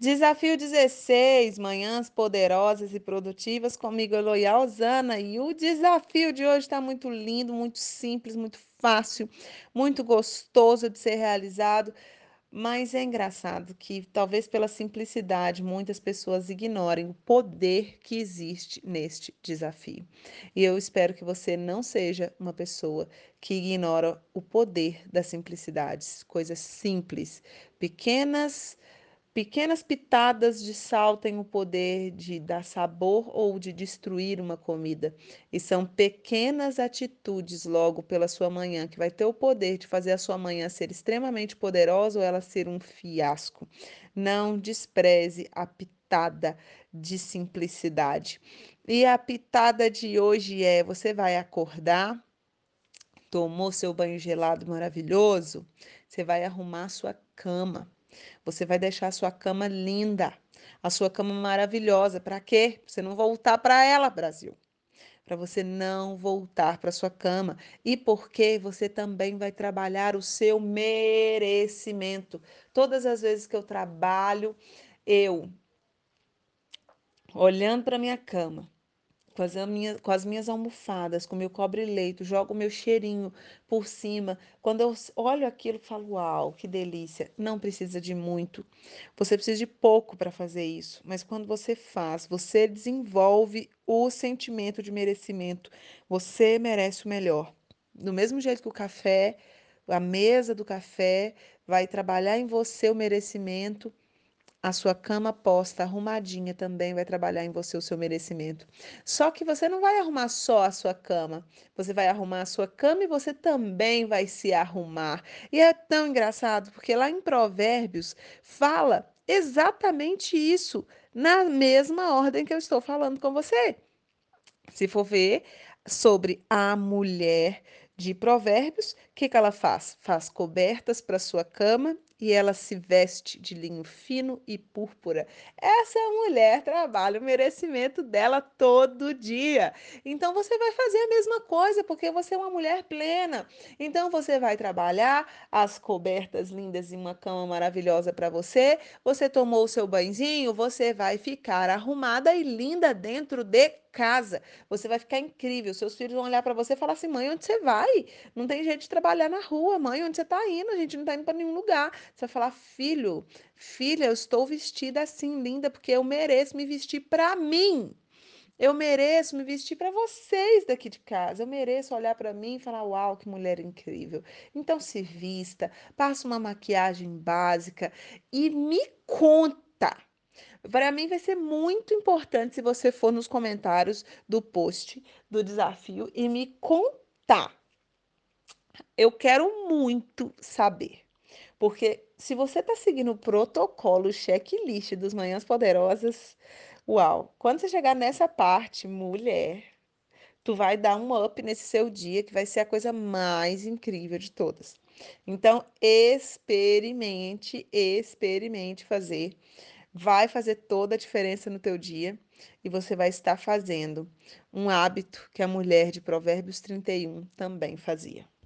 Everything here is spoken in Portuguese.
Desafio 16, manhãs poderosas e produtivas comigo, Eloy Osana. E o desafio de hoje está muito lindo, muito simples, muito fácil, muito gostoso de ser realizado. Mas é engraçado que, talvez pela simplicidade, muitas pessoas ignorem o poder que existe neste desafio. E eu espero que você não seja uma pessoa que ignora o poder das simplicidades, coisas simples, pequenas Pequenas pitadas de sal têm o poder de dar sabor ou de destruir uma comida. E são pequenas atitudes logo pela sua manhã que vai ter o poder de fazer a sua manhã ser extremamente poderosa ou ela ser um fiasco. Não despreze a pitada de simplicidade. E a pitada de hoje é: você vai acordar, tomou seu banho gelado maravilhoso, você vai arrumar sua cama. Você vai deixar a sua cama linda, a sua cama maravilhosa. Para quê? Pra você não voltar para ela, Brasil. Para você não voltar para sua cama. E porque você também vai trabalhar o seu merecimento. Todas as vezes que eu trabalho, eu olhando para minha cama, com as, com as minhas almofadas, com meu cobre-leito, jogo meu cheirinho por cima. Quando eu olho aquilo, falo: Uau, que delícia! Não precisa de muito, você precisa de pouco para fazer isso, mas quando você faz, você desenvolve o sentimento de merecimento. Você merece o melhor. Do mesmo jeito que o café, a mesa do café vai trabalhar em você o merecimento a sua cama posta, arrumadinha também vai trabalhar em você o seu merecimento. Só que você não vai arrumar só a sua cama, você vai arrumar a sua cama e você também vai se arrumar. E é tão engraçado, porque lá em Provérbios fala exatamente isso, na mesma ordem que eu estou falando com você. Se for ver sobre a mulher de Provérbios, que, que ela faz? Faz cobertas para sua cama e ela se veste de linho fino e púrpura. Essa mulher trabalha o merecimento dela todo dia. Então você vai fazer a mesma coisa, porque você é uma mulher plena. Então você vai trabalhar as cobertas lindas e uma cama maravilhosa para você. Você tomou o seu banhozinho, você vai ficar arrumada e linda dentro de casa. Você vai ficar incrível. Seus filhos vão olhar para você e falar assim: mãe, onde você vai? Não tem jeito de trabalhar na rua. Mãe, onde você está indo? A gente não está indo para nenhum lugar. Você vai falar: filho, filha, eu estou vestida assim, linda, porque eu mereço me vestir para mim. Eu mereço me vestir para vocês daqui de casa. Eu mereço olhar para mim e falar: Uau, que mulher incrível. Então se vista, passa uma maquiagem básica e me conta para mim vai ser muito importante se você for nos comentários do post do desafio e me contar. Eu quero muito saber. Porque se você está seguindo o protocolo, o checklist dos Manhãs Poderosas, uau! Quando você chegar nessa parte, mulher, tu vai dar um up nesse seu dia, que vai ser a coisa mais incrível de todas. Então, experimente, experimente fazer vai fazer toda a diferença no teu dia e você vai estar fazendo um hábito que a mulher de Provérbios 31 também fazia.